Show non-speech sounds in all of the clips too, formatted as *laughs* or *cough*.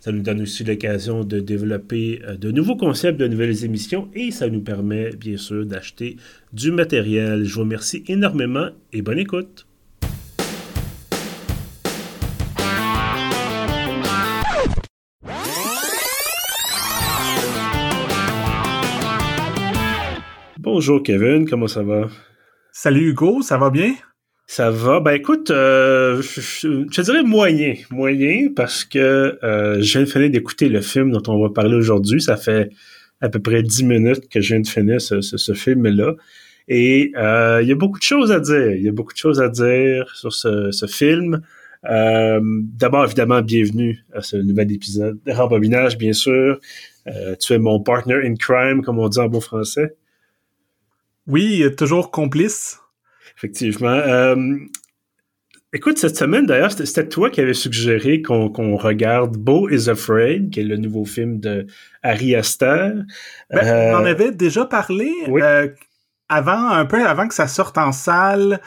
Ça nous donne aussi l'occasion de développer euh, de nouveaux concepts, de nouvelles émissions et ça nous permet bien sûr d'acheter du matériel. Je vous remercie énormément et bonne écoute. Bonjour Kevin, comment ça va? Salut Hugo, ça va bien? Ça va. Ben écoute, euh, je, je, dirais moyen. Moyen parce que euh, je viens de finir d'écouter le film dont on va parler aujourd'hui. Ça fait à peu près dix minutes que je viens de finir ce, ce, ce film-là. Et euh, il y a beaucoup de choses à dire. Il y a beaucoup de choses à dire sur ce, ce film. Euh, D'abord, évidemment, bienvenue à ce nouvel épisode de Rembobinage, bien sûr. Euh, tu es mon partner in crime, comme on dit en bon français. Oui, toujours complice. Effectivement. Euh, écoute, cette semaine, d'ailleurs, c'était toi qui avais suggéré qu'on qu regarde Beau is Afraid, qui est le nouveau film de Harry Aster. Ben, euh, on en avait déjà parlé oui. euh, avant, un peu avant que ça sorte en salle.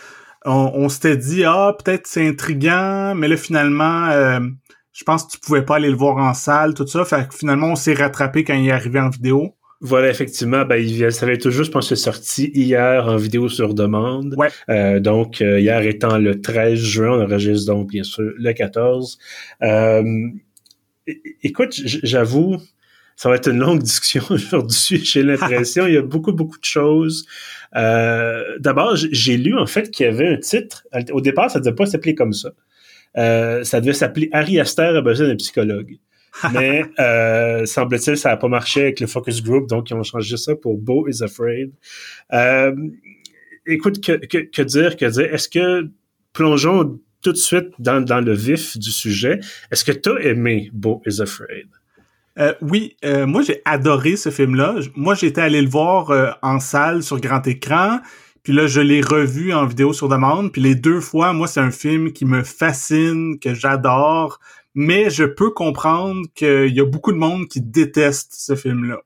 On, on s'était dit, ah, peut-être c'est intriguant, mais là, finalement, euh, je pense que tu pouvais pas aller le voir en salle, tout ça. Fait que finalement, on s'est rattrapé quand il est arrivé en vidéo. Voilà, effectivement, ben, il, ça avait tout juste, je pense que sorti hier en vidéo sur demande. Ouais. Euh, donc, euh, hier étant le 13 juin, on enregistre donc, bien sûr, le 14. Euh, écoute, j'avoue, ça va être une longue *laughs* discussion aujourd'hui, j'ai l'impression. il y a beaucoup, beaucoup de choses. Euh, D'abord, j'ai lu, en fait, qu'il y avait un titre. Au départ, ça ne devait pas s'appeler comme ça. Euh, ça devait s'appeler Harry Aster a besoin d'un psychologue. Mais *laughs* euh, semble-t-il, ça n'a pas marché avec le focus group, donc ils ont changé ça pour Beau is Afraid. Euh, écoute, que, que, que, dire, que dire? Est-ce que plongeons tout de suite dans, dans le vif du sujet? Est-ce que tu as aimé Beau is Afraid? Euh, oui, euh, moi j'ai adoré ce film-là. Moi j'étais allé le voir euh, en salle sur grand écran. Puis là, je l'ai revu en vidéo sur demande. Puis les deux fois, moi, c'est un film qui me fascine, que j'adore mais je peux comprendre qu'il y a beaucoup de monde qui déteste ce film-là.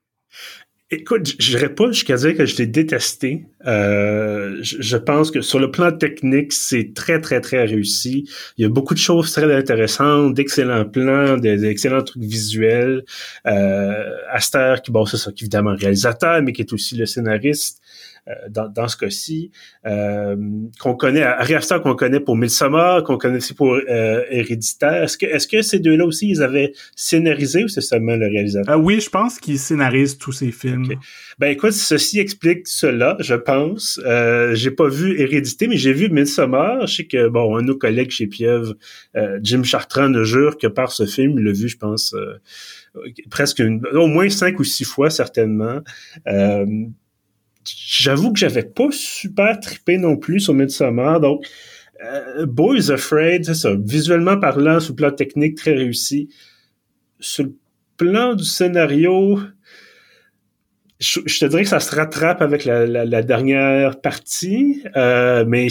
Écoute, je dirais pas jusqu'à dire que je l'ai détesté. Euh, je, je, pense que sur le plan technique, c'est très, très, très réussi. Il y a beaucoup de choses très intéressantes, d'excellents plans, d'excellents trucs visuels. Euh, Aster, qui, bon, c'est ça, qui est évidemment réalisateur, mais qui est aussi le scénariste. Euh, dans, dans, ce cas-ci, euh, qu'on connaît, Harry Aster qu'on connaît pour Midsommar, qu'on connaît aussi pour euh, Héréditaire. Est-ce que, est-ce que ces deux-là aussi, ils avaient scénarisé ou c'est seulement le réalisateur? Euh, oui, je pense qu'ils scénarisent tous ces films. Okay. Ben écoute, ceci explique cela, je pense. Euh, j'ai pas vu Hérédité, mais j'ai vu Midsommar. Je sais que, bon, un de nos collègues chez Pieuvre, Jim Chartrand, ne jure que par ce film, il l'a vu, je pense, presque une, au moins cinq ou six fois, certainement. Euh, j'avoue que j'avais pas super trippé non plus sur Midsommar, donc euh, Boys Afraid, c'est ça, visuellement parlant, sur le plan technique, très réussi. Sur le plan du scénario, je, te dirais que ça se rattrape avec la dernière partie, euh, mais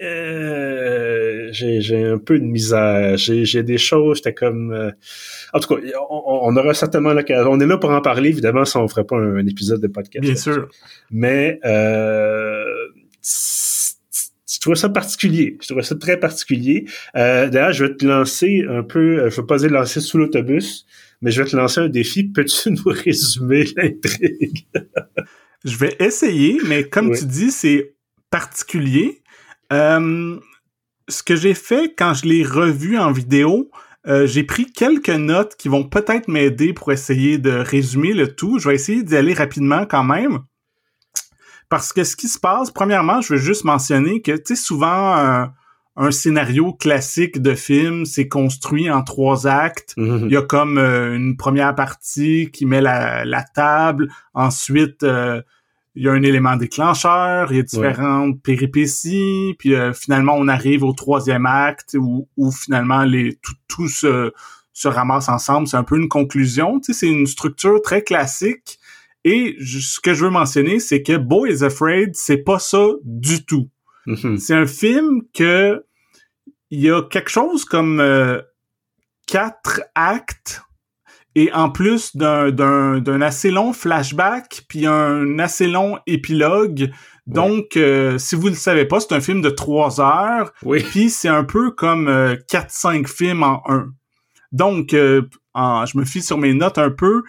euh, j'ai un peu de misère. J'ai des choses, j'étais comme... Euh... En tout cas, on, on aura certainement l'occasion. On est là pour en parler, évidemment, si on ne ferait pas un, un, épisode de podcast. Bien sûr. Mais euh, je trouve ça particulier. Je trouve ça très particulier. Euh, D'ailleurs, je vais te lancer un peu... Euh, Je vais pas dire lancer sous l'autobus, mais je vais te lancer un défi. Peux-tu *laughs* nous résumer l'intrigue? je vais essayer, mais comme oui. tu dis, c'est particulier. Euh, ce que j'ai fait quand je l'ai revu en vidéo, euh, j'ai pris quelques notes qui vont peut-être m'aider pour essayer de résumer le tout. Je vais essayer d'y aller rapidement quand même. Parce que ce qui se passe, premièrement, je veux juste mentionner que, tu sais, souvent, un, un, scénario classique de film, c'est construit en trois actes. Mm -hmm. Il y a comme euh, une première partie qui met la, la table. Ensuite, euh, il y a un élément déclencheur, il y a différentes ouais. péripéties, puis euh, finalement on arrive au troisième acte où, où finalement les tout, tout se, se ramassent ensemble. C'est un peu une conclusion. Tu sais, c'est une structure très classique. Et ce que je veux mentionner, c'est que Beau is Afraid, c'est pas ça du tout. Mm-hmm. C'est un film que il y a quelque chose comme euh, quatre actes et en plus d'un assez long flashback puis un assez long épilogue. Donc, euh, si vous ne le savez pas, c'est un film de trois heures. Oui. Puis c'est un peu comme euh, quatre, cinq films en un. Donc, euh, je me fie sur mes notes un peu.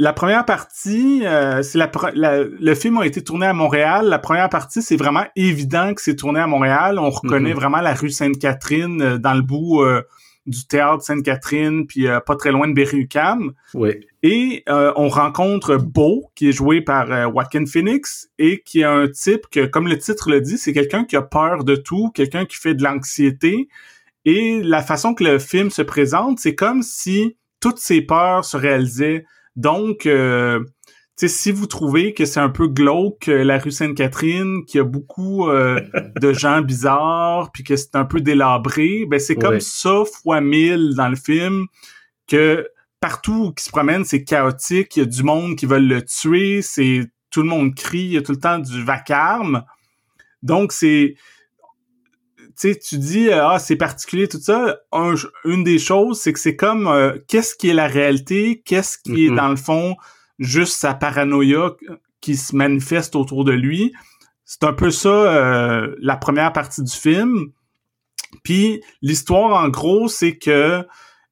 La première partie, c'est la, le film a été tourné à Montréal. La première partie, c'est vraiment évident que c'est tourné à Montréal. On reconnaît mm-hmm. vraiment la rue Sainte-Catherine dans le bout du théâtre Sainte-Catherine, puis euh, pas très loin de Berry-UQAM. Oui. Et euh, on rencontre Beau, qui est joué par euh, Joaquin Phoenix, et qui est un type que, comme le titre le dit, c'est quelqu'un qui a peur de tout, quelqu'un qui fait de l'anxiété. Et la façon que le film se présente, c'est comme si toutes ses peurs se réalisaient. Donc, si vous trouvez que c'est un peu glauque euh, la rue Sainte-Catherine, qu'il y a beaucoup euh, de *laughs* gens bizarres, puis que c'est un peu délabré, ben c'est comme ça fois mille dans le film que partout qui se promène, c'est chaotique, il y a du monde qui veut le tuer, c'est tout le monde crie, il y a tout le temps du vacarme. Donc c'est tu sais, tu dis ah c'est particulier tout ça. une des choses, c'est que c'est comme euh, qu'est-ce qui est la réalité, qu'est-ce qui est dans le fond juste sa paranoïa qui se manifeste autour de lui. C'est un peu ça euh, la première partie du film. Puis l'histoire en gros, c'est que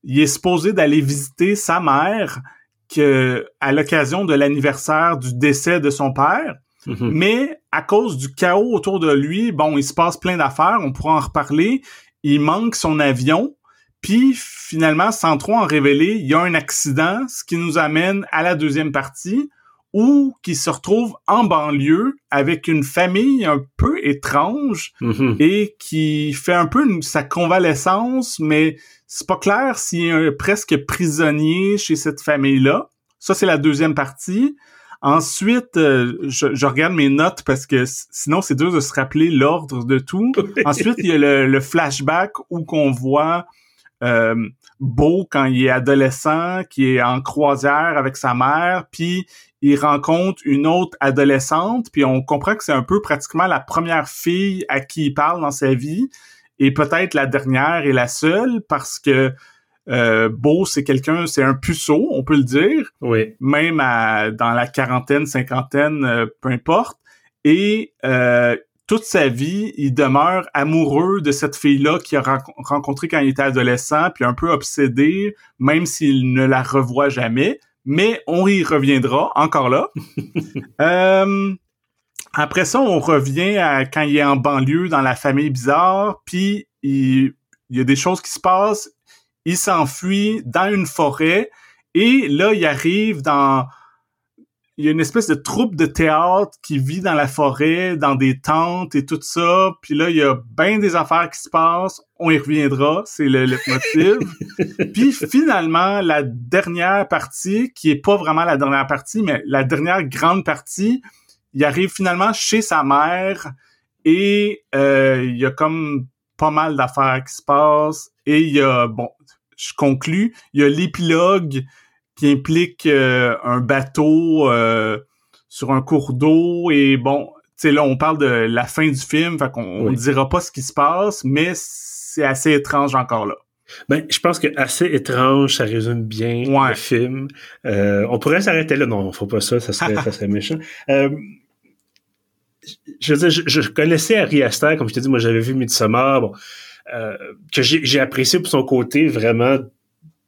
il est supposé d'aller visiter sa mère que à l'occasion de l'anniversaire du décès de son père. Mm-hmm. Mais à cause du chaos autour de lui, bon, il se passe plein d'affaires, on pourra en reparler. Il manque son avion puis finalement, sans trop en révéler, il y a un accident, ce qui nous amène à la deuxième partie, où qui se retrouve en banlieue avec une famille un peu étrange mm-hmm. et qui fait un peu sa convalescence, mais c'est pas clair s'il est presque prisonnier chez cette famille-là. Ça, c'est la deuxième partie. Ensuite, euh, je, regarde mes notes parce que sinon c'est dur de se rappeler l'ordre de tout. *laughs* Ensuite, il y a le, le flashback où qu'on voit euh, beau quand il est adolescent, qui est en croisière avec sa mère, puis il rencontre une autre adolescente, puis on comprend que c'est un peu pratiquement la première fille à qui il parle dans sa vie, et peut-être la dernière et la seule, parce que euh, Beau, c'est quelqu'un, c'est un puceau, on peut le dire. Oui. Même à, dans la quarantaine, cinquantaine, euh, peu importe. Et euh, toute sa vie, il demeure amoureux de cette fille-là qu'il a rencontrée quand il était adolescent, puis un peu obsédé, même s'il ne la revoit jamais. Mais on y reviendra encore là. *laughs* euh, après ça, on revient à quand il est en banlieue dans la famille bizarre, puis il, il y a des choses qui se passent. Il s'enfuit dans une forêt et là, il arrive dans il y a une espèce de troupe de théâtre qui vit dans la forêt, dans des tentes et tout ça. Puis là, il y a bien des affaires qui se passent. On y reviendra, c'est le leitmotiv. *laughs* Puis finalement, la dernière partie, qui est pas vraiment la dernière partie, mais la dernière grande partie, il arrive finalement chez sa mère et euh, il y a comme pas mal d'affaires qui se passent. Et il y a, bon, je conclus, il y a l'épilogue qui implique euh, un bateau euh, sur un cours d'eau et bon, tu sais là on parle de la fin du film, fait qu'on ne dira pas ce qui se passe, mais c'est assez étrange encore là. Ben, je pense que assez étrange, ça résume bien le film. Euh, on pourrait s'arrêter là, non, faut pas ça, ça serait, *laughs* ça serait méchant. je veux dire, je, connaissais Ari Aster, comme je t'ai dit, moi j'avais vu Midsommar, bon, que j'ai apprécié pour son côté vraiment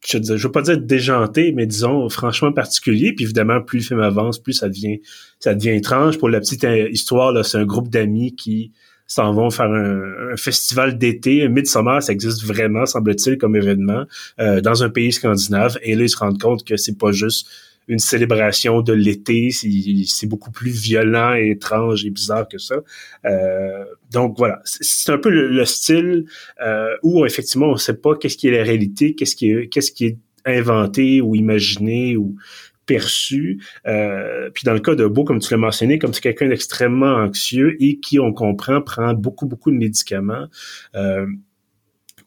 je ne veux pas dire déjanté, mais disons franchement particulier. Puis évidemment, plus le film avance, plus ça devient ça devient étrange. Pour la petite euh, histoire, c'est un groupe d'amis qui s'en vont faire un, festival d'été, un Midsummer, ça existe vraiment, semble-t-il, comme événement, euh, dans un pays scandinave. Et là, ils se rendent compte que c'est pas juste une célébration de l'été, c'est beaucoup plus violent et étrange et bizarre que ça. Euh, donc voilà, c'est un peu le, style euh, où effectivement on ne sait pas qu'est-ce qui est la réalité, qu'est-ce qui est inventé ou imaginé ou perçu. Euh, puis dans le cas de Beau, comme tu l'as mentionné, comme c'est quelqu'un d'extrêmement anxieux et qui, on comprend, prend beaucoup, beaucoup de médicaments. Euh,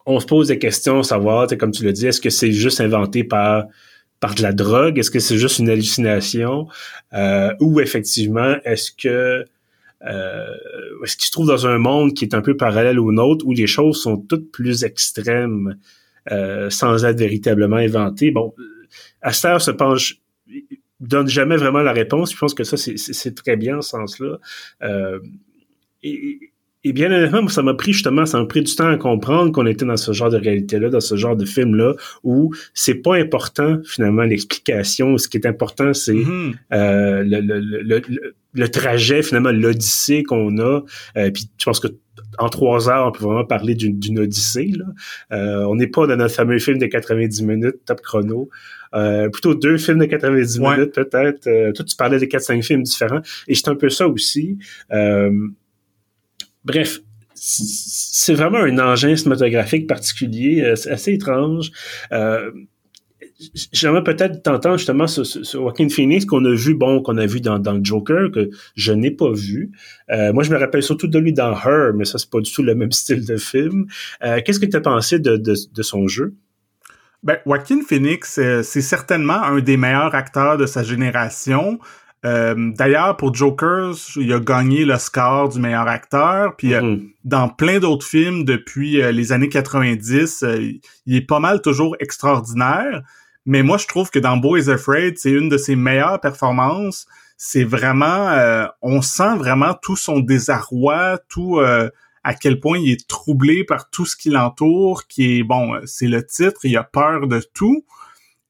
on se pose des questions, savoir, comme tu le dis, est-ce que c'est juste inventé par par de la drogue? Est-ce que c'est juste une hallucination? Euh, ou effectivement, est-ce que euh, est-ce qu'il se trouve dans un monde qui est un peu parallèle au nôtre où les choses sont toutes plus extrêmes euh, sans être véritablement inventées? Bon, Aster se penche donne jamais vraiment la réponse. Je pense que ça, c'est très bien en ce sens-là. Euh, et, et bien honnêtement, ça m'a pris justement, ça m'a pris du temps à comprendre qu'on était dans ce genre de réalité-là, dans ce genre de film-là, où c'est pas important finalement l'explication. Ce qui est important, c'est mm-hmm. euh, le, le, le, le, trajet finalement, l'odyssée qu'on a. Euh, puis je pense que en trois heures, on peut vraiment parler d'une odyssée. Là. Euh, on n'est pas dans notre fameux film de 90 minutes, top chrono. Euh, plutôt deux films de 90 minutes peut-être. Euh, toi, tu parlais des 4-5 films différents. Et c'est un peu ça aussi. Bref, c'est vraiment un engin cinématographique particulier, euh, assez étrange. Euh, J'aimerais peut-être t'entendre justement sur, sur, Joaquin Phoenix qu'on a vu, bon, qu'on a vu dans, dans Joker, que je n'ai pas vu. Euh, moi, je me rappelle surtout de lui dans Her, mais ça, c'est pas du tout le même *laughs* style de film. Euh, Qu'est-ce que tu as pensé de, de, de, son jeu? Ben, Joaquin Phoenix, euh, c'est certainement un des meilleurs acteurs de sa génération. Euh, d'ailleurs, pour Joker, il a gagné le score du meilleur acteur. Puis euh, mm-hmm. dans plein d'autres films depuis euh, les années 90, il est pas mal toujours extraordinaire. Mais moi, je trouve que dans Boys Afraid, c'est une de ses meilleures performances. C'est vraiment, on sent vraiment tout son désarroi, tout à quel point il est troublé par tout ce qui l'entoure, qui est bon, c'est le titre, il a peur de tout.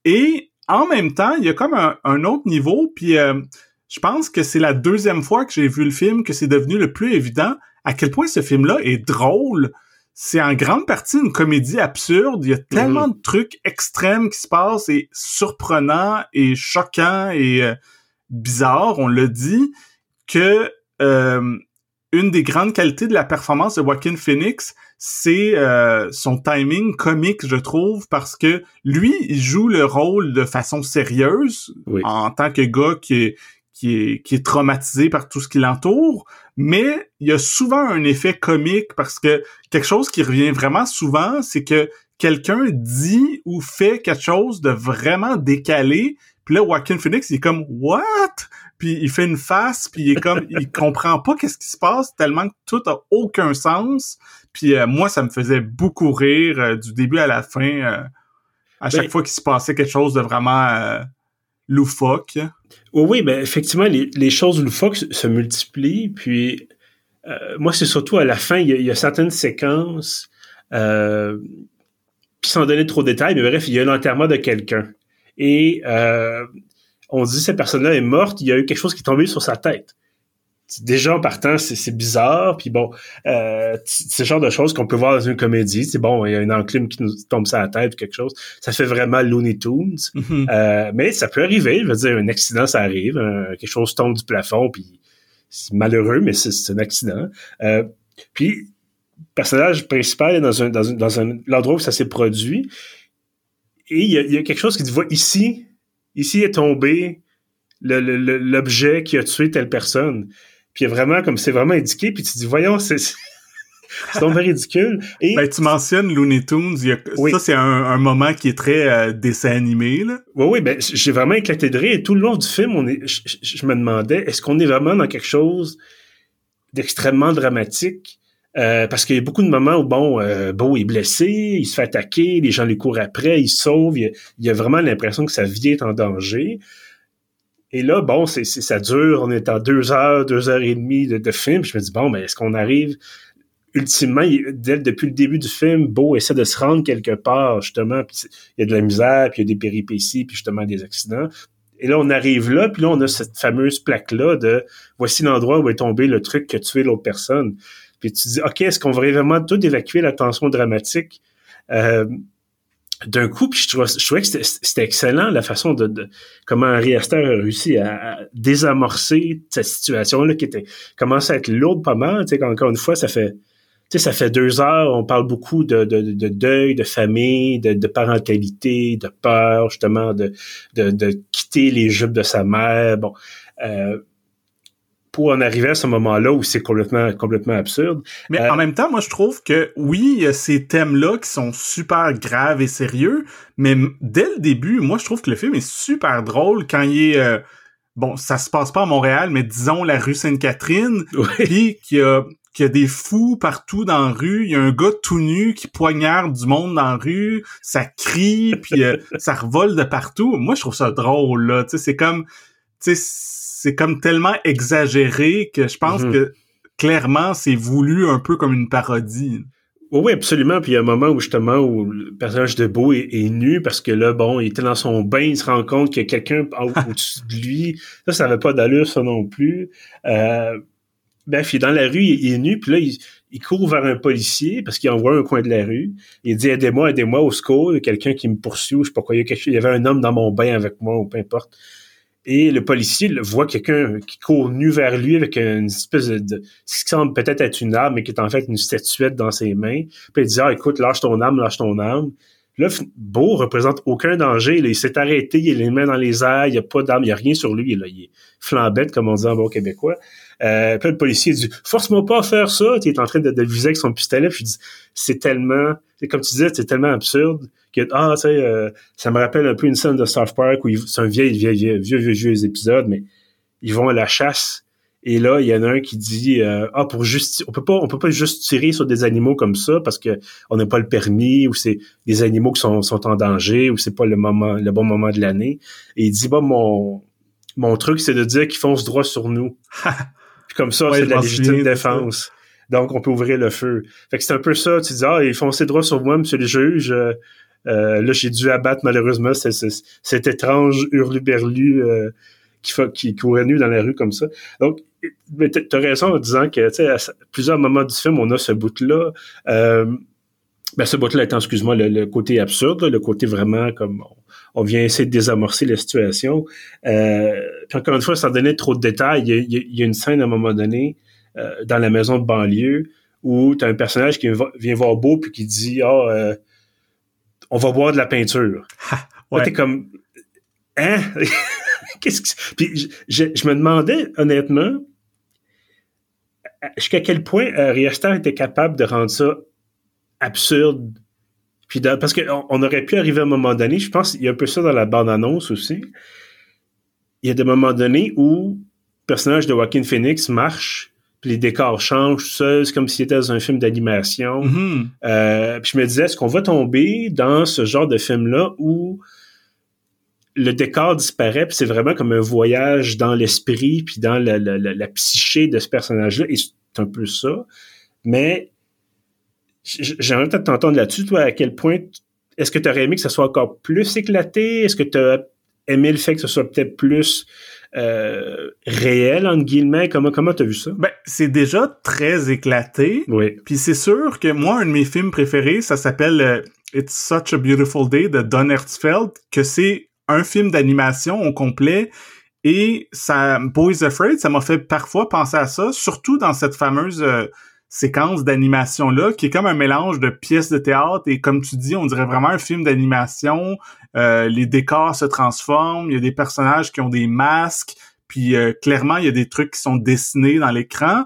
Et en même temps, il y a comme un, autre niveau, puis euh, je pense que c'est la deuxième fois que j'ai vu le film que c'est devenu le plus évident à quel point ce film-là est drôle. C'est en grande partie une comédie absurde. Il y a tellement de trucs extrêmes qui se passent et surprenants et choquants et euh, bizarres, on l'a dit, que euh, une des grandes qualités de la performance de Joaquin Phoenix, c'est euh, son timing comique, je trouve, parce que lui, il joue le rôle de façon sérieuse en tant que gars qui est, qui est, qui est traumatisé par tout ce qui l'entoure, mais il y a souvent un effet comique parce que quelque chose qui revient vraiment souvent, c'est que quelqu'un dit ou fait quelque chose de vraiment décalé, puis là, Joaquin Phoenix, il est comme « What? » Puis il fait une face, puis il est comme... il *laughs* comprend pas qu'est-ce qui se passe tellement que tout a aucun sens. Puis euh, moi, ça me faisait beaucoup rire euh, du début à la fin, euh, à chaque ben fois qu'il se passait quelque chose de vraiment loufoque. Oui, oui, ben effectivement, les, choses loufoques se multiplient. Puis moi, c'est surtout à la fin, il y a, certaines séquences, puis sans donner trop de détails, mais bref, il y a l'enterrement de quelqu'un. Et on dit cette personne-là est morte, il y a eu quelque chose qui est tombé sur sa tête déjà en partant, c'est bizarre. Puis bon, euh, c'est le genre de choses qu'on peut voir dans une comédie. C'est bon, il y a une enclume qui nous tombe sur la tête ou quelque chose. Ça fait vraiment Looney Tunes. Mm-hmm. euh, mais ça peut arriver. Je veux dire, un accident, ça arrive. quelque chose tombe du plafond, puis c'est malheureux, mais c'est un accident. Euh, puis, le personnage principal est dans un, dans un, dans un l'endroit où ça s'est produit. Et il y, a, il y a quelque chose qui dit, va ici, ici est tombé l'objet qui a tué telle personne. Puis vraiment, comme c'est vraiment indiqué, puis tu dis, voyons, c'est... C'est *laughs* donc ridicule. Et... Ben, tu mentionnes Looney Tunes. Ça, c'est un, moment qui est très euh, dessin animé. Là. Oui, oui. Ben, j'ai vraiment éclaté de rire. Et tout le long du film, on est, je, me demandais, est-ce qu'on est vraiment dans quelque chose d'extrêmement dramatique? Euh, parce qu'il y a beaucoup de moments où, bon, euh, Beau est blessé, il se fait attaquer, les gens lui courent après, il sauve. Il y a, vraiment l'impression que sa vie est en danger. Et là, bon, c'est, ça dure, on est en deux heures, deux heures et demie de, film. Je me dis, bon, mais est-ce qu'on arrive ultimement, depuis le début du film, Beau essaie de se rendre quelque part, justement, puis il y a de la misère, puis il y a des péripéties, puis justement des accidents. Et là, on arrive là, puis là, on a cette fameuse plaque-là de voici l'endroit où est tombé le truc qui a tué l'autre personne. Puis tu dis, OK, est-ce qu'on va vraiment tout évacuer la tension dramatique? Euh, d'un coup, puis je trouvais, que c'était excellent la façon de, comment Harry Astor a réussi à, désamorcer cette situation-là qui était commence à être lourde pas mal. Tu sais, encore une fois, ça fait ça fait deux heures, on parle beaucoup de, de, de deuil, de famille, de, de, parentalité, de peur, justement, de, de, quitter les jupes de sa mère. Bon. Euh, pour en arriver à ce moment-là où c'est complètement, complètement absurde. Mais en même temps, moi, je trouve que oui, il y a ces thèmes-là qui sont super graves et sérieux, mais dès le début, moi, je trouve que le film est super drôle quand il est... bon, ça se passe pas à Montréal, mais disons la rue Sainte-Catherine, *laughs* puis qu'il y a qu'il y a des fous partout dans la rue, il y a un gars tout nu qui poignarde du monde dans la rue, ça crie, puis euh, *laughs* ça revole de partout. Moi, je trouve ça drôle, là. Tu sais, c'est comme... Tu sais, c'est comme tellement exagéré que je pense mhm. que clairement, c'est voulu un peu comme une parodie. Oui, absolument. Puis il y a un moment où justement où le personnage de Beau est, nu parce que là, bon, il était dans son bain, il se rend compte qu'il y a quelqu'un *laughs* au-dessus de lui. Ça, ça n'avait pas d'allure, ça non plus. Euh, Bref, il est dans la rue, il, est nu, puis là, il, court vers un policier parce qu'il envoie un coin de la rue. Il dit aidez-moi, aidez-moi au secours, il y a quelqu'un qui me poursuit, je sais pas quoi, il y, a quelque chose, il y avait un homme dans mon bain avec moi, ou peu importe. Et le policier voit quelqu'un qui court nu vers lui avec une espèce de, ce qui semble peut-être être une arme, mais qui est en fait une statuette dans ses mains. Puis il dit ah écoute, lâche ton arme, lâche ton arme. Là, Beau représente aucun danger. il s'est arrêté, il a les mains dans les airs, il n'y a pas d'arme, il n'y a rien sur lui. Là, il est flambette, comme on dit en bon québécois. Euh, puis le policier dit force-moi pas à faire ça. Tu es en train de, de viser avec son pistolet. Puis je dis c'est tellement, comme tu disais, c'est tellement absurde que ah tu sais, euh, ça me rappelle un peu une scène de South Park où c'est un vieil, vieil, vieux, vieux, vieux, vieux épisode, mais ils vont à la chasse. Et là, il y en a un qui dit euh, ah pour juste on peut pas on peut pas juste tirer sur des animaux comme ça parce que on n'a pas le permis ou c'est des animaux qui sont, sont en danger ou c'est pas le moment le bon moment de l'année. Et il dit bah mon mon truc c'est de dire qu'ils foncent droit sur nous. *laughs* comme ça, c'est de la légitime défense. Donc, on peut ouvrir le feu. Fait que c'est un peu ça. Tu dis, ah, ils foncé droit sur moi, monsieur le juge. Euh, là, j'ai dû abattre malheureusement cet étrange hurluberlu euh, qui, qui courait nu dans la rue comme ça. Donc, mais t'as raison en disant que, tu à plusieurs moments du film, on a ce bout-là. Euh, ben, ce bout-là étant, excuse-moi, le, côté absurde, le côté vraiment comme on, vient essayer de désamorcer la situation. Euh, puis encore une fois, sans donner trop de détails, il y a, une scène à un moment donné dans la maison de banlieue où tu as un personnage qui vient voir Beau puis qui dit Ah, on va boire de la peinture. *laughs* ouais. t'es comme Hein? *laughs* Qu'est-ce que Puis je, je, me demandais, honnêtement, jusqu'à quel point euh, était capable de rendre ça absurde? Puis parce qu'on on aurait pu arriver à un moment donné, je pense qu'il y a un peu ça dans la bande-annonce aussi. Il y a des moments donnés où le personnage de Joaquin Phoenix marche, les décors changent, tout ça, c'est comme s'il était dans un film d'animation. Mm-hmm. Euh, puis je me disais, est-ce qu'on va tomber dans ce genre de film-là où le décor disparaît, puis c'est vraiment comme un voyage dans l'esprit, puis dans la, la, la, psyché de ce personnage-là, et c'est un peu ça. Mais j'aimerais peut-être t'entendre là-dessus, toi, à quel point est-ce que tu aurais aimé que ça soit encore plus éclaté? Est-ce que tu as aimé le fait que ce soit peut-être plus euh, réel, entre guillemets? Comment comment t'as vu ça? Ben, c'est déjà très éclaté. Oui. Puis c'est sûr que moi, un de mes films préférés, ça s'appelle euh, It's Such a Beautiful Day de Don Hertzfeld, que c'est un film d'animation au complet et ça, Boys Afraid, ça m'a fait parfois penser à ça, surtout dans cette fameuse euh, séquence d'animation-là, qui est comme un mélange de pièces de théâtre et comme tu dis, on dirait vraiment un film d'animation. Euh, les décors se transforment, il y a des personnages qui ont des masques, puis euh, clairement, il y a des trucs qui sont dessinés dans l'écran.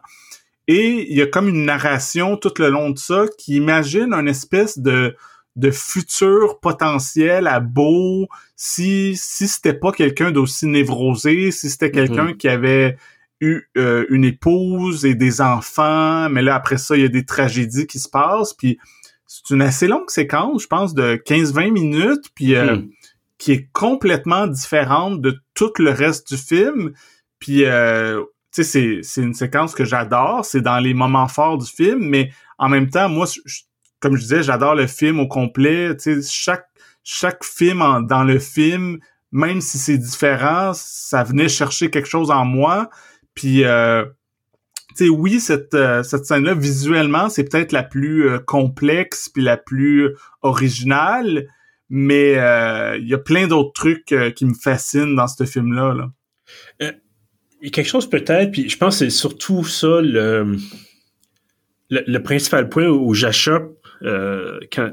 Et il y a comme une narration tout le long de ça qui imagine une espèce de de futur potentiel à beau si si c'était pas quelqu'un d'aussi névrosé, si c'était quelqu'un mm-hmm. qui avait eu euh, une épouse et des enfants, mais là après ça il y a des tragédies qui se passent puis c'est une assez longue séquence, je pense de 15-20 minutes puis euh, mm. qui est complètement différente de tout le reste du film. Puis euh, tu sais c'est c'est une séquence que j'adore, c'est dans les moments forts du film mais en même temps moi je, comme je disais, j'adore le film au complet. Tu sais, chaque chaque film dans le film, même si c'est différent, ça venait chercher quelque chose en moi. Puis, euh, tu sais, oui, cette euh, cette scène-là visuellement, c'est peut-être la plus euh, complexe puis la plus originale, mais il y a plein d'autres trucs qui me fascinent dans ce film-là. Là. Il y a quelque chose peut-être, puis je pense que c'est surtout ça le, le, principal point où j'achoppe quand,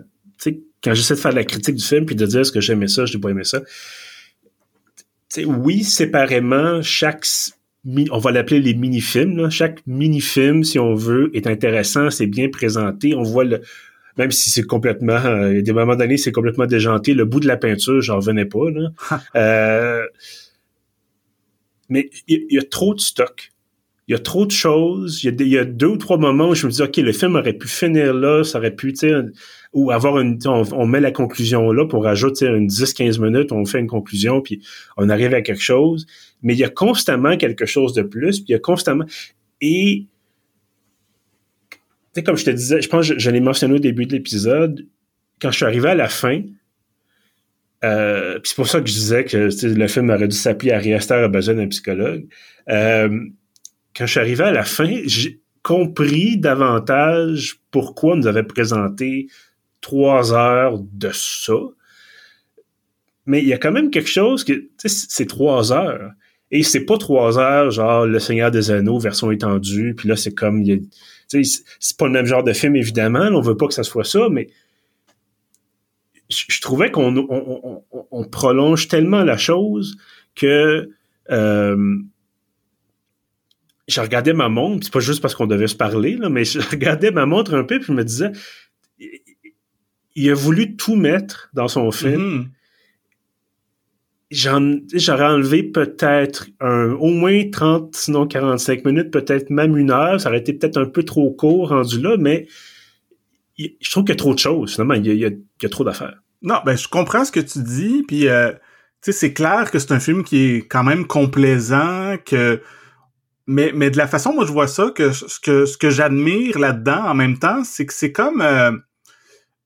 quand j'essaie de faire la critique du film puis de dire est-ce que j'aimais ça, je n'ai pas aimé ça. oui, séparément, chaque on va l'appeler les mini-films. Chaque mini-film, si on veut, est intéressant, c'est bien présenté. On voit le, même si c'est complètement, euh, des moments donnés, c'est complètement déjanté. Le bout de la peinture, j'en revenais pas. Là. *laughs* euh, mais il y, a trop de stock. Il y a trop de choses. Il y, a deux ou trois moments où je me dis, OK, le film aurait pu finir là, ça aurait pu, tu ou avoir une, on, met la conclusion là, pour rajouter une 10-15 minutes, on fait une conclusion, puis on arrive à quelque chose. Mais il y a constamment quelque chose de plus, puis il y a constamment, et, tu comme je te disais, je pense que je, l'ai mentionné au début de l'épisode, quand je suis arrivé à la fin, euh, c'est pour ça que je disais que le film aurait dû s'appeler Ari Aster a besoin d'un psychologue. Euh, quand je suis arrivé à la fin, j'ai compris davantage pourquoi on nous avait présenté trois heures de ça. Mais il y a quand même quelque chose que, c'est trois heures. Et c'est pas trois heures, genre Le Seigneur des Anneaux, version étendue, puis là, c'est comme, c'est pas le même genre de film, évidemment, on veut pas que ça soit ça, mais je, trouvais qu'on on, prolonge tellement la chose que euh, je regardais ma montre, c'est pas juste parce qu'on devait se parler, là, mais je *laughs* regardais ma montre un peu, puis je me disais, il a voulu tout mettre dans son film. Mm-hmm. J'aurais enlevé peut-être un, au moins 30, sinon 45 minutes, peut-être même une heure. Ça aurait été peut-être un peu trop court rendu là, mais je trouve qu'il y a trop de choses, finalement. Il y a, trop d'affaires. Non, ben je comprends ce que tu dis, puis euh, tu sais, c'est clair que c'est un film qui est quand même complaisant, que mais, mais de la façon moi je vois ça, que ce que ce que j'admire là-dedans en même temps, c'est que c'est comme euh,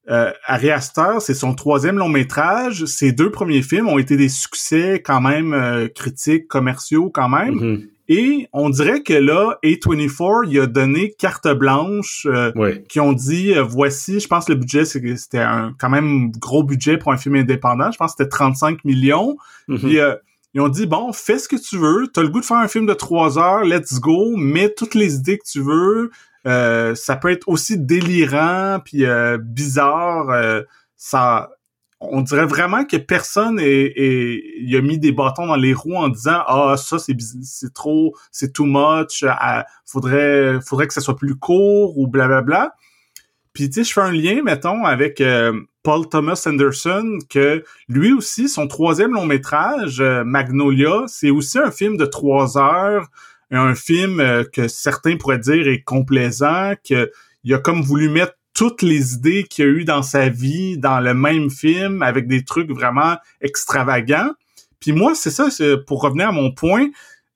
euh, Ari Aster, c'est son troisième long métrage. Ses deux premiers films ont été des succès quand même euh, critiques, commerciaux quand même. Mm-hmm. Et on dirait que là, A24, il a donné carte blanche, euh, qui ont dit, euh, voici, je pense le budget, c'était un quand même gros budget pour un film indépendant. Je pense que c'était 35 millions. Mm-hmm. Puis, ils ont dit, bon, fais ce que tu veux. T'as le goût de faire un film de trois heures, let's go. Mets toutes les idées que tu veux. Euh, ça peut être aussi délirant puis euh, bizarre. Euh, ça, on dirait vraiment que personne il a mis des bâtons dans les roues en disant ah ça c'est c'est trop c'est too much. faudrait faudrait que ça soit plus court ou blablabla. Puis tu sais je fais un lien mettons avec Paul Thomas Anderson que lui aussi son troisième long métrage Magnolia c'est aussi un film de trois heures un film euh, que certains pourraient dire est complaisant, qu'il a comme voulu mettre toutes les idées qu'il a eues dans sa vie dans le même film avec des trucs vraiment extravagants. Puis moi, c'est ça, pour revenir à mon point,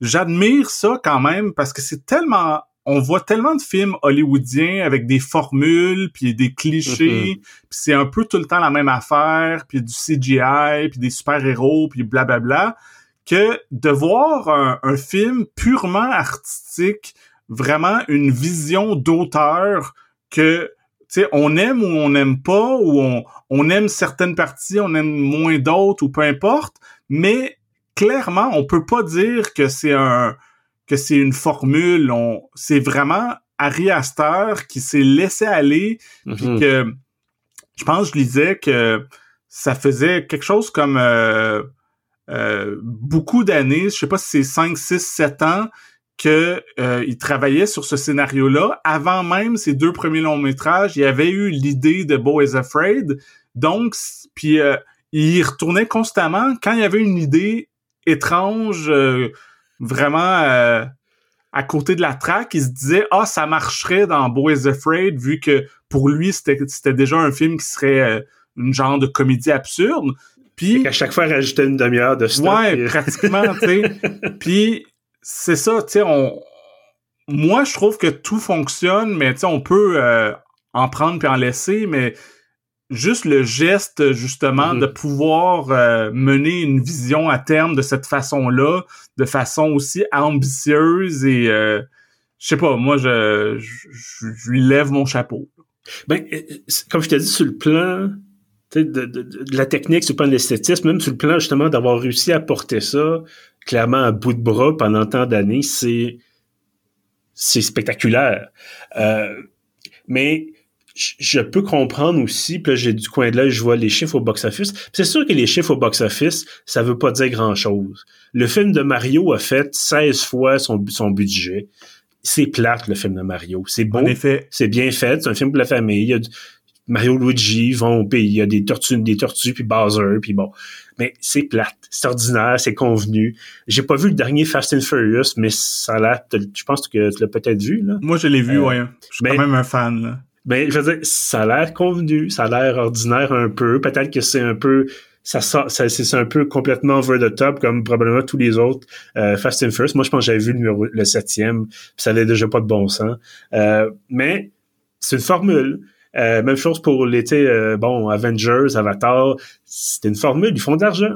j'admire ça quand même parce que c'est tellement on voit tellement de films hollywoodiens avec des formules puis des clichés, mm-hmm. puis c'est un peu tout le temps la même affaire, puis du CGI, puis des super-héros, puis blablabla que de voir un, film purement artistique, vraiment une vision d'auteur que tu sais, on aime ou on n'aime pas, ou on, on aime certaines parties, on aime moins d'autres, ou peu importe, mais clairement, on peut pas dire que c'est un que c'est une formule. On, c'est vraiment Harry Astor qui s'est laissé aller, puis mm-hmm. que je pense, je lisais que ça faisait quelque chose comme euh, euh, beaucoup d'années, je sais pas si c'est 5, 6, 7 ans, que euh, il travaillait sur ce scénario-là. Avant même ses deux premiers longs métrages, il avait eu l'idée de Beau is Afraid. Donc, puis euh, il y retournait constamment. Quand il y avait une idée étrange, vraiment à côté de la track, il se disait ah ça marcherait dans is Afraid vu que pour lui c'était déjà un film qui serait une genre de comédie absurde. Puis à chaque fois rajouter une demi-heure de stock. Ouais, pratiquement, tu sais. *laughs* Puis c'est ça, tu sais, on moi je trouve que tout fonctionne, mais tu sais on peut euh, en prendre puis en laisser, mais juste le geste justement mm-hmm. de pouvoir euh, mener une vision à terme de cette façon-là, de façon aussi ambitieuse et euh, je sais pas, moi je, je, je lui lève mon chapeau. Ben, comme je t'ai dit sur le plan de, de, la technique sur le plan de l'esthétisme, même sur le plan justement d'avoir réussi à porter ça clairement à bout de bras pendant tant d'années, c'est c'est spectaculaire. Euh, mais je peux comprendre aussi, puis là, j'ai du coin de l'œil, je vois les chiffres au box-office. C'est sûr que les chiffres au box-office, ça veut pas dire grand-chose. Le film de Mario a fait 16 fois son, son budget. C'est plate, le film de Mario. C'est beau. C'est bien fait. C'est un film pour la famille. Il y a Mario Luigi vont au pays. Il y a des tortues, des tortues, puis Bowser, puis bon. Mais c'est plate. C'est ordinaire, c'est convenu. J'ai pas vu le dernier Fast and Furious, mais ça a l'air... Je pense que tu l'as peut-être vu, là. Moi, je l'ai vu, euh, ouais. Je suis quand même un fan, là. Ben, je veux dire, ça a l'air convenu, ça a l'air ordinaire un peu. Peut-être que c'est un peu, ça, ça c'est un peu complètement over the top, comme probablement tous les autres euh, Fast and First. Moi, je pense que j'avais vu le, le septième, ça avait déjà pas de bon sens. Euh, mais c'est une formule. Euh, même chose pour l'été, euh, bon, Avengers, Avatar, c'est une formule, ils font de l'argent.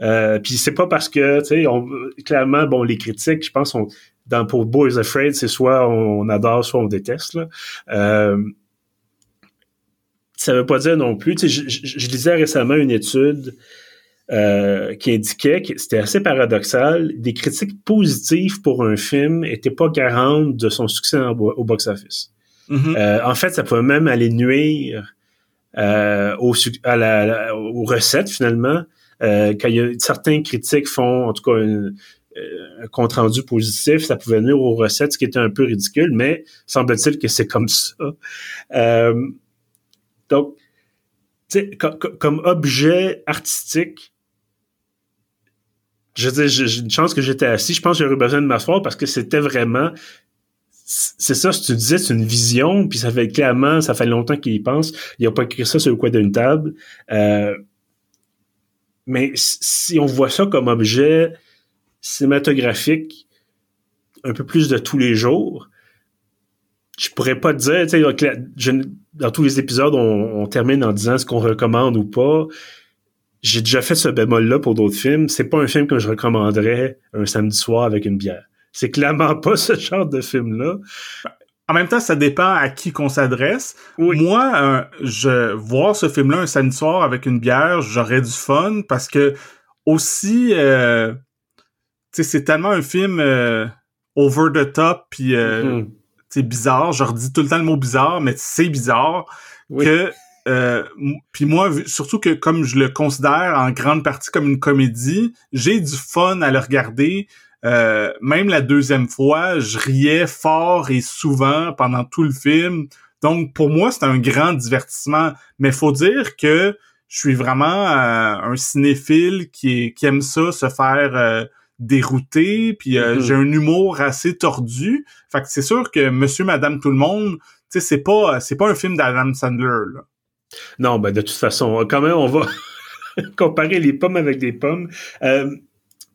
Euh, puis c'est pas parce que, tu sais, clairement, bon, les critiques, je pense, on, dans pour Boys Afraid, c'est soit on, adore, soit on déteste. Là. Euh, ça veut pas dire non plus. Je, je, lisais récemment une étude euh, qui indiquait que c'était assez paradoxal. Des critiques positives pour un film n'étaient pas garantes de son succès au box-office. Mm-hmm. Euh, en fait, ça pouvait même aller nuire euh, au, à la, aux recettes finalement. quand il y a certains critiques font en tout cas un compte rendu positif, ça pouvait nuire aux recettes, ce qui était un peu ridicule, mais semble-t-il que c'est comme ça. Euh, donc, comme objet artistique, je veux j'ai une chance que j'étais assis. Je pense que j'aurais besoin de m'asseoir parce que c'était vraiment, c'est ça, que tu disais, c'est une vision, puis ça fait clairement, ça fait longtemps qu'il y pense. Il a pas écrit ça sur le coin d'une table. Euh, mais si on voit ça comme objet cinématographique, un peu plus de tous les jours, je pourrais pas te dire, tu sais, dans tous les épisodes, on, termine en disant ce qu'on recommande ou pas. J'ai déjà fait ce bémol-là pour d'autres films. C'est pas un film que je recommanderais un samedi soir avec une bière. C'est clairement pas ce genre de film-là. En même temps, ça dépend à qui qu'on s'adresse. Moi, euh, je voir ce film-là un samedi soir avec une bière, j'aurais du fun parce que aussi, euh, tu sais, c'est tellement un film euh, over the top puis mm-hmm c'est bizarre. Je redis tout le temps le mot bizarre, mais c'est bizarre que euh, puis moi, surtout que comme je le considère en grande partie comme une comédie, j'ai du fun à le regarder. Euh, même la deuxième fois, je riais fort et souvent pendant tout le film. Donc pour moi, c'est un grand divertissement. Mais faut dire que je suis vraiment euh, un cinéphile qui, qui aime ça, se faire euh, dérouté, puis euh, mm-hmm. j'ai un humour assez tordu. Fait que c'est sûr que Monsieur, Madame, tout le monde, tu sais, c'est pas c'est pas un film d'Adam Sandler. Là. Non, ben de toute façon, quand même, on va *laughs* comparer les pommes avec des pommes. Euh,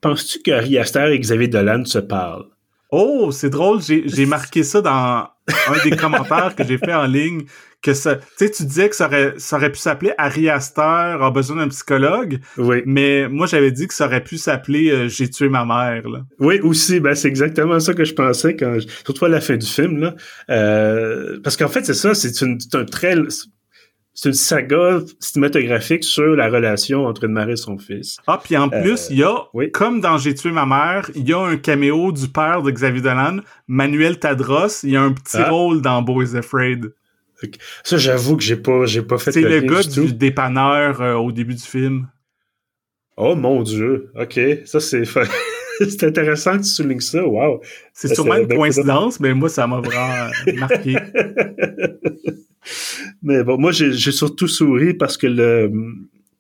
penses-tu que Harry et Xavier Dolan se parlent? Oh, c'est drôle, j'ai marqué ça dans un des commentaires que j'ai fait en ligne que ça, tu sais, tu disais que ça aurait, ça aurait pu s'appeler Harry Aster a besoin d'un psychologue. Oui. Mais moi, j'avais dit que ça aurait pu s'appeler euh, J'ai tué ma mère, là. Oui, aussi. Ben, c'est exactement ça que je pensais quand, surtout à la fin du film, là. Euh, parce qu'en fait, c'est ça, c'est un très, c'est une saga cinématographique sur la relation entre une mère et son fils. Ah, puis en plus, euh, il y a, comme dans J'ai tué ma mère, il y a un caméo du père de Xavier Dolan, Manuel Tadros. Il y a un petit ah. rôle dans Boys Afraid. Ça, j'avoue que j'ai pas, j'ai pas fait. C'est le, gars du, dépanneur euh, au début du film. Oh mon dieu, ok, ça c'est *laughs* c'est intéressant que tu soulignes ça, wow. C'est sûrement une coïncidence, mais moi ça m'a vraiment *laughs* marqué. Mais bon, moi j'ai surtout souri parce que le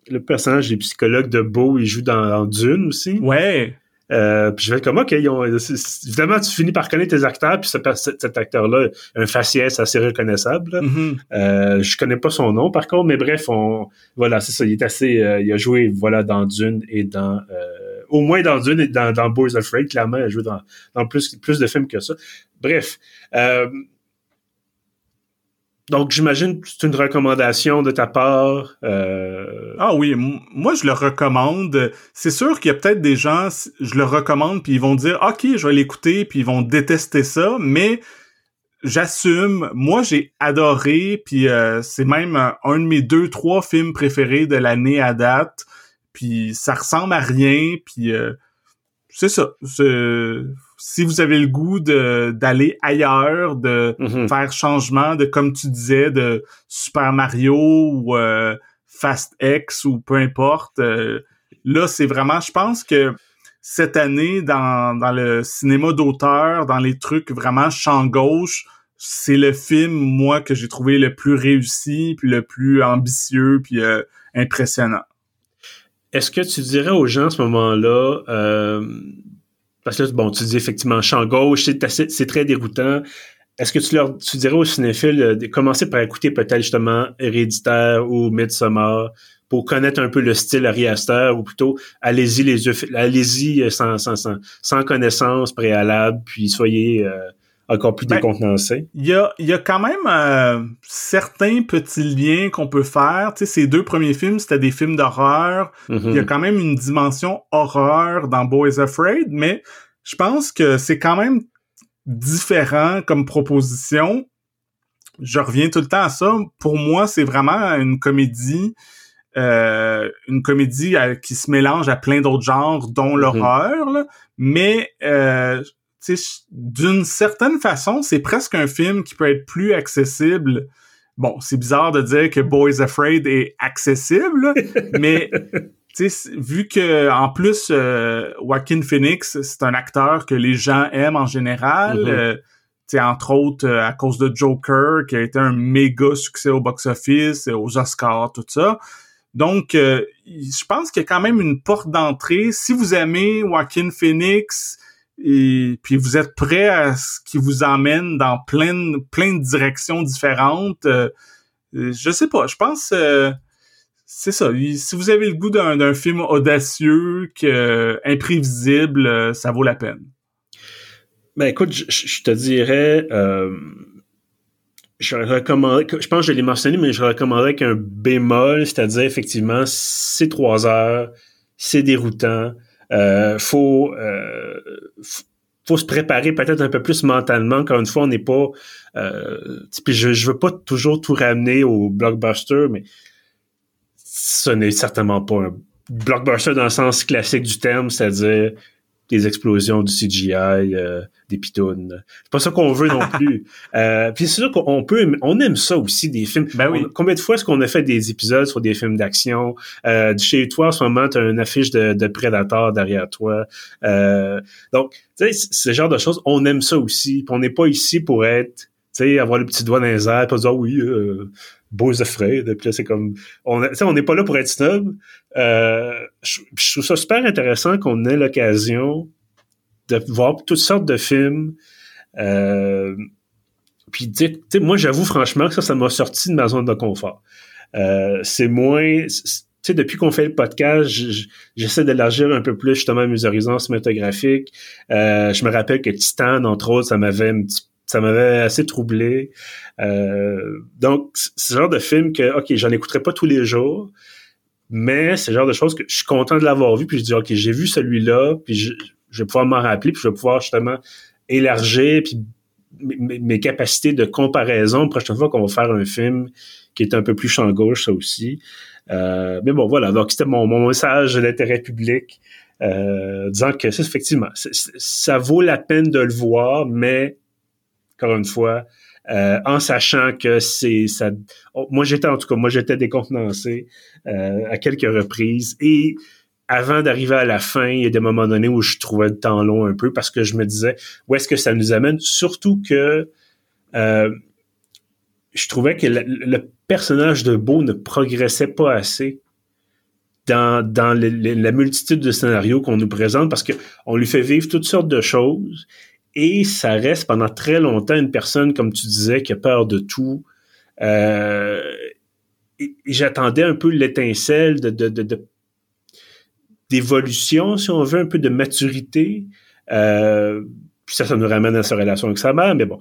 le personnage des psychologues de Beau, il joue dans, dans Dune aussi. Ouais. Euh, puis je vais être comme, OK, ils ont, évidemment, tu finis par connaître tes acteurs, puis cet, acteur-là un faciès assez reconnaissable. Mm-hmm. euh, je connais pas son nom, par contre, mais bref, on, voilà, c'est ça, il est assez, euh, il a joué, voilà, dans Dune et dans, euh, au moins dans Dune et dans, dans Boys Afraid, clairement, il a joué dans, dans plus, plus de films que ça. Bref, euh, donc, j'imagine que c'est une recommandation de ta part. Euh... Ah oui, moi je le recommande. C'est sûr qu'il y a peut-être des gens, je le recommande, puis ils vont dire, ok, je vais l'écouter, puis ils vont détester ça, mais j'assume. Moi, j'ai adoré, puis euh, c'est même un, de mes deux, trois films préférés de l'année à date. Puis ça ressemble à rien, puis euh, c'est ça. Si vous avez le goût d'aller ailleurs, de mm-hmm. faire changement, de comme tu disais, de Super Mario ou euh, Fast X ou peu importe, euh, là c'est vraiment, je pense que cette année dans, dans le cinéma d'auteur, dans les trucs vraiment champ gauche, c'est le film moi que j'ai trouvé le plus réussi, puis le plus ambitieux, puis euh, impressionnant. Est-ce que tu dirais aux gens à ce moment-là, euh, parce que bon, tu dis effectivement champ gauche, c'est très déroutant. Est-ce que tu leur tu dirais aux cinéphiles de commencer par écouter peut-être justement Héréditaire ou Midsommar pour connaître un peu le style Ari Aster ou plutôt allez-y les yeux allez-y sans, sans, sans, sans connaissance préalable puis soyez euh, encore plus ben, décontenancé. Il y a, y a quand même euh, certains petits liens qu'on peut faire. Tu sais, ces deux premiers films, c'était des films d'horreur. Il y a mm-hmm. quand même une dimension horreur dans Boys Afraid, mais je pense que c'est quand même différent comme proposition. Je reviens tout le temps à ça. Pour moi, c'est vraiment une comédie, euh, une comédie euh, qui se mélange à plein d'autres genres, dont mm-hmm. l'horreur. Mais euh, d'une certaine façon, c'est presque un film qui peut être plus accessible. Bon, c'est bizarre de dire que Boys Afraid est accessible, *laughs* mais vu que en plus euh, Joaquin Phoenix, c'est un acteur que les gens aiment en général. Euh, entre autres euh, à cause de Joker, qui a été un méga succès au box-office, aux Oscars, tout ça. Donc, je pense qu'il y a quand même une porte d'entrée. Si vous aimez Joaquin Phoenix, et puis vous êtes prêt à ce qui vous emmène dans plein, plein de directions différentes. Euh, je sais pas, je pense euh, c'est ça. Si vous avez le goût d'un film audacieux, que, imprévisible, euh, ça vaut la peine. Ben écoute, je, te dirais, je recommanderais, je pense que je l'ai mentionné, mais je recommanderais qu'un bémol, c'est-à-dire effectivement, c'est trois heures, c'est déroutant, euh, faut, euh, faut se préparer peut-être un peu plus mentalement. Encore une fois, on n'est pas. Euh, puis je, je veux pas toujours tout ramener au blockbuster, mais ce n'est certainement pas un blockbuster dans le sens classique du terme, c'est-à-dire des explosions du CGI, euh, des pitounes. C'est pas ça qu'on veut non *laughs* plus. euh, puis c'est sûr qu'on peut, on aime ça aussi des films. Ben oui. combien de fois est-ce qu'on a fait des épisodes sur des films d'action? Euh, Chez toi, en ce moment, t'as une affiche de, de Predator derrière toi. Euh, donc, tu sais, ce genre de choses, on aime ça aussi. Puis on n'est pas ici pour être, tu sais, avoir le petit doigt dans les airs, pas dire oui. Euh, Boys Afraid. Puis c'est comme, on on n'est pas là pour être snob. Euh, je, trouve ça super intéressant qu'on ait l'occasion de voir toutes sortes de films. Euh, puis, tu sais, moi, j'avoue franchement que ça, ça m'a sorti de ma zone de confort. Euh, c'est moins, tu sais, depuis qu'on fait le podcast, j'essaie d'élargir un peu plus justement mes horizons cinématographiques. Euh, je me rappelle que Titan, entre autres, ça m'avait un petit ça m'avait assez troublé. Euh, donc, c'est ce genre de film que, OK, j'en écouterai pas tous les jours, mais c'est le genre de choses que je suis content de l'avoir vu, puis je dis, OK, j'ai vu celui-là, puis je, vais pouvoir m'en rappeler, puis je vais pouvoir justement élargir puis mes, capacités de comparaison la prochaine fois qu'on va faire un film qui est un peu plus champ gauche, ça aussi. Euh, mais bon, voilà, donc c'était mon, mon message d'intérêt public, euh, disant que c'est effectivement, ça vaut la peine de le voir, mais encore une fois, euh, en sachant que c'est ça. Oh, moi, j'étais en tout cas, moi j'étais décontenancé euh, à quelques reprises et avant d'arriver à la fin, il y a des moments donnés où je trouvais le temps long un peu parce que je me disais où est-ce que ça nous amène? Surtout que euh, je trouvais que le, personnage de Beau ne progressait pas assez dans, dans la multitude de scénarios qu'on nous présente parce qu'on lui fait vivre toutes sortes de choses et ça reste pendant très longtemps une personne, comme tu disais, qui a peur de tout. Euh, j'attendais un peu l'étincelle de, d'évolution, si on veut, un peu de maturité. Euh, puis ça, ça nous ramène à sa relation avec sa mère, mais bon.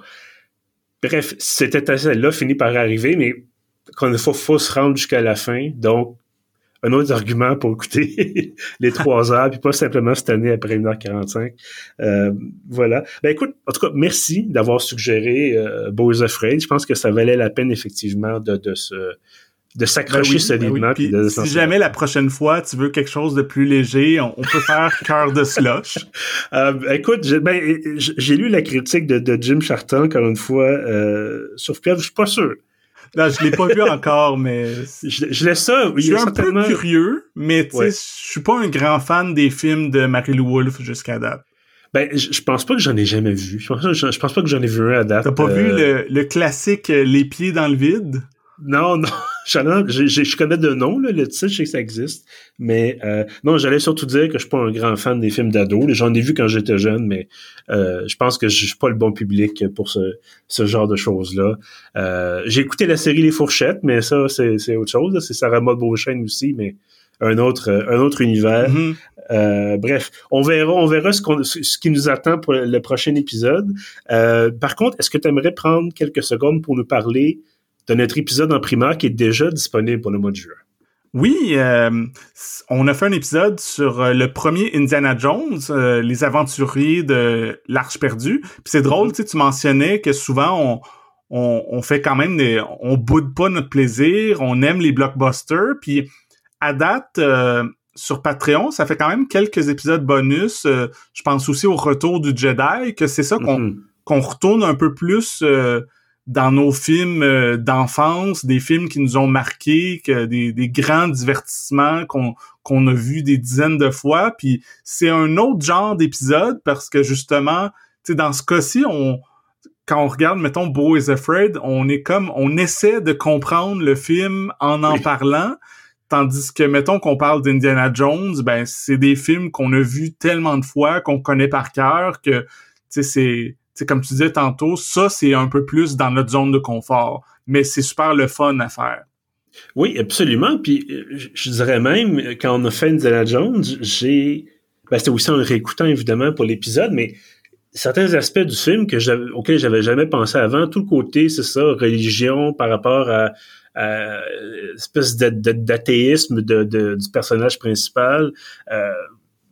Bref, cette étincelle-là finit par arriver, mais il faut, faut se rendre jusqu'à la fin. Donc, un autre argument pour écouter *laughs* les trois *laughs* heures, puis pas simplement cette année après 1h45. Euh, voilà. Ben écoute, en tout cas, merci d'avoir suggéré euh, Boys Afraid. Je pense que ça valait la peine effectivement de, de se de s'accrocher ben solidement. Ben si jamais la prochaine fois tu veux quelque chose de plus léger, on, peut faire *laughs* cœur de slush. Euh, écoute, ben, j'ai lu la critique de, Jim Charton encore une fois euh, sur Pieuvre, je suis pas sûr. Non, je l'ai pas vu encore, mais *laughs* je, laisse ça. Je suis un peu curieux, mais tu sais, je suis pas un grand fan des films de Marie-Lou Wolfe jusqu'à date. Ben, je, pense pas que j'en ai jamais vu. Je pense, pense pas que j'en ai vu un à date. T'as pas vu euh, le, le classique Les pieds dans le vide? Non, non. Je connais de nom, là, le titre, je sais que ça existe. Mais euh, non, j'allais surtout dire que je suis pas un grand fan des films d'ado. J'en ai vu quand j'étais jeune, mais euh, je pense que je suis pas le bon public pour ce, ce genre de choses-là. Euh, j'ai écouté la série Les Fourchettes, mais ça, c'est autre chose. C'est Sarah Maud Beauchesne aussi, mais un autre un autre univers. Mm-hmm. Euh, bref, on verra on verra ce, ce qui nous attend pour le prochain épisode. Euh, par contre, est-ce que tu aimerais prendre quelques secondes pour nous parler de notre épisode en primaire qui est déjà disponible pour le mois de juin. Oui, euh, on a fait un épisode sur euh, le premier Indiana Jones, euh, les aventuriers de l'Arche perdue. Puis c'est drôle, tu mentionnais que souvent on, on, fait quand même des, on boude pas notre plaisir, on aime les blockbusters. Puis à date, sur Patreon, ça fait quand même quelques épisodes bonus. je pense aussi au retour du Jedi, que c'est ça qu'on mm-hmm. qu'on retourne un peu plus dans nos films euh, d'enfance, des films qui nous ont marqués, que des, des grands divertissements qu'on qu'on a vus des dizaines de fois. Puis c'est un autre genre d'épisode parce que justement, tu sais, dans ce cas-ci, on quand on regarde, mettons, Bo is Afraid, on est comme, on essaie de comprendre le film en en parlant, tandis que, mettons, qu'on parle d'Indiana Jones, ben, c'est des films qu'on a vus tellement de fois, qu'on connaît par cœur, que, tu sais, c'est, comme tu disais tantôt, ça, c'est un peu plus dans notre zone de confort. Mais c'est super le fun à faire. Oui, absolument. Puis je dirais même, quand on a fait Indiana Jones, j'ai... Ben, c'était aussi en réécoutant, évidemment, pour l'épisode, mais certains aspects du film que j'avais, auxquels j'avais jamais pensé avant, tout le côté, c'est ça, religion par rapport à, à espèce d'athéisme du personnage principal. Euh,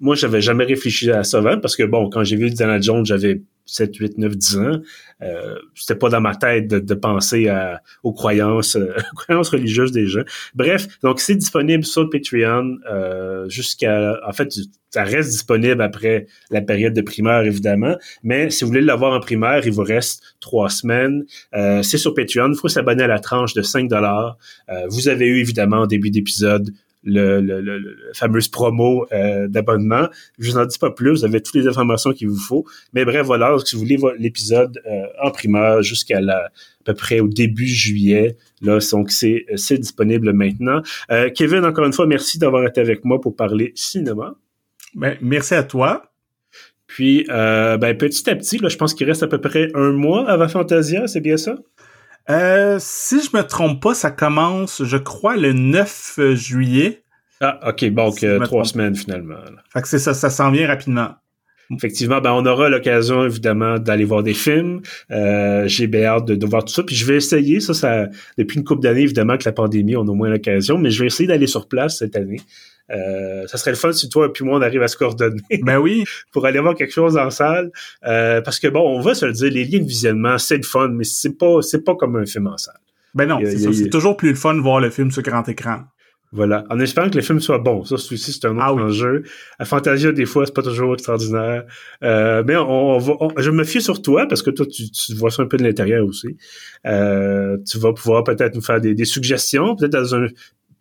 moi, j'avais jamais réfléchi à ça avant parce que, bon, quand j'ai vu Indiana Jones, j'avais 7, 8, 9, 10 ans. Euh, c'était pas dans ma tête de, penser à, aux croyances, euh, *laughs* croyances religieuses des gens. Bref, donc c'est disponible sur Patreon euh, jusqu'à... En fait, ça reste disponible après la période de primaire, évidemment. Mais si vous voulez l'avoir en primaire, il vous reste trois semaines. Euh, c'est sur Patreon. Il faut s'abonner à la tranche de 5 dollars. vous avez eu, évidemment, au début d'épisode, le, le, le, fameuse promo euh, d'abonnement. Je vous en dis pas plus, vous avez toutes les informations qu'il vous faut. Mais bref, voilà, si vous voulez l'épisode euh, en primeur jusqu'à la à peu près au début juillet, là, donc c'est c'est disponible maintenant. Euh, Kevin, encore une fois, merci d'avoir été avec moi pour parler cinéma. Ben, merci à toi. Puis, ben, petit à petit, là, je pense qu'il reste à peu près un mois avant Fantasia, c'est bien ça? Euh, si je me trompe pas, ça commence, je crois, le 9 juillet. Ah, ok, bon, trois semaines finalement. Fait que c'est ça, ça s'en vient rapidement. Effectivement, ben on aura l'occasion évidemment d'aller voir des films. Euh, j'ai bien hâte de, voir tout ça. Puis je vais essayer, ça, ça depuis une couple d'années évidemment que la pandémie, on a moins l'occasion, mais je vais essayer d'aller sur place cette année. Euh, ça serait le fun si toi et puis moi on arrive à se coordonner. Ben oui. *laughs* pour aller voir quelque chose en salle. Euh, parce que bon, on va se le dire, les liens de visionnement, c'est le fun, mais c'est pas c'est pas comme un film en salle. Ben non, c'est toujours plus le fun de voir le film sur grand écran. Voilà. En espérant que le film soit bon. Ça, aussi, c'est un autre ah enjeu. À Fantasia, des fois, c'est pas toujours extraordinaire. Euh, mais on, va, je me fie sur toi parce que toi, tu, tu vois ça un peu de l'intérieur aussi. Euh, tu vas pouvoir peut-être nous faire des, des suggestions, peut-être dans un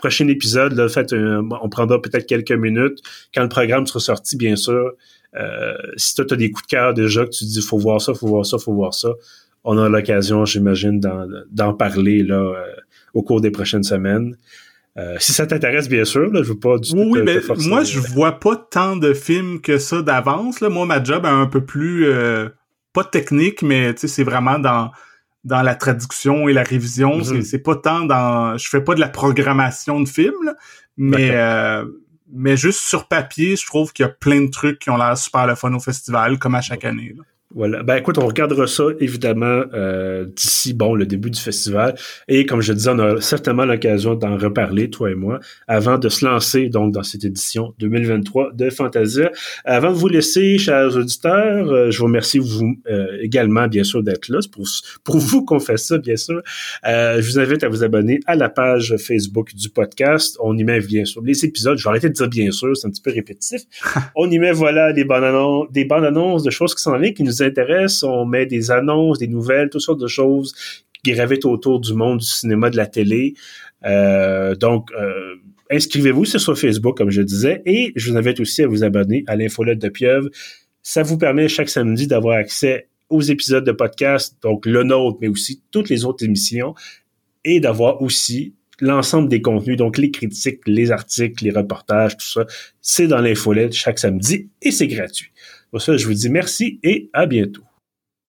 prochain épisode, là, fait, on prendra peut-être quelques minutes quand le programme sera sorti, bien sûr. Euh, si toi, tu as des coups de cœur déjà, que tu dis faut voir ça, faut voir ça, faut voir ça, on a l'occasion, j'imagine, d'en parler là euh, au cours des prochaines semaines. Euh, si ça t'intéresse, bien sûr, là, je veux pas du tout. Oui, mais moi, je vois pas tant de films que ça d'avance. Moi, ma job est un peu plus pas technique, mais c'est vraiment dans dans la traduction et la révision. Mhm. C'est pas tant dans... Je fais pas de la programmation de films, mais, euh, mais juste sur papier, je trouve qu'il y a plein de trucs qui ont l'air super le fun au festival, comme à chaque année. Voilà. Ben écoute, on regardera ça évidemment euh, d'ici bon le début du festival et comme je disais, on a certainement l'occasion d'en reparler toi et moi avant de se lancer donc dans cette édition 2023 de Fantasia. Avant de vous laisser, chers auditeurs, euh, je vous remercie vous euh, également bien sûr d'être là. C'est pour pour vous qu'on fait ça bien sûr. je vous invite à vous abonner à la page Facebook du podcast. On y met bien sûr les épisodes. Je vais arrêter de dire bien sûr, c'est un petit peu répétitif. *laughs* on y met voilà des bandes annonces, des bandes annonces de choses qui s'en viennent qui intéresse, on met des annonces, des nouvelles, toutes sortes de choses qui gravitent autour du monde du cinéma, de la télé. Euh, donc, euh, inscrivez-vous sur Facebook, comme je disais, et je vous invite aussi à vous abonner à l'infolette de Pieuvre. Ça vous permet chaque samedi d'avoir accès aux épisodes de podcast, donc le nôtre, mais aussi toutes les autres émissions, et d'avoir aussi l'ensemble des contenus, donc les critiques, les articles, les reportages, tout ça, c'est dans l'infolette chaque samedi et c'est gratuit. Pour ça, je vous dis merci et à bientôt.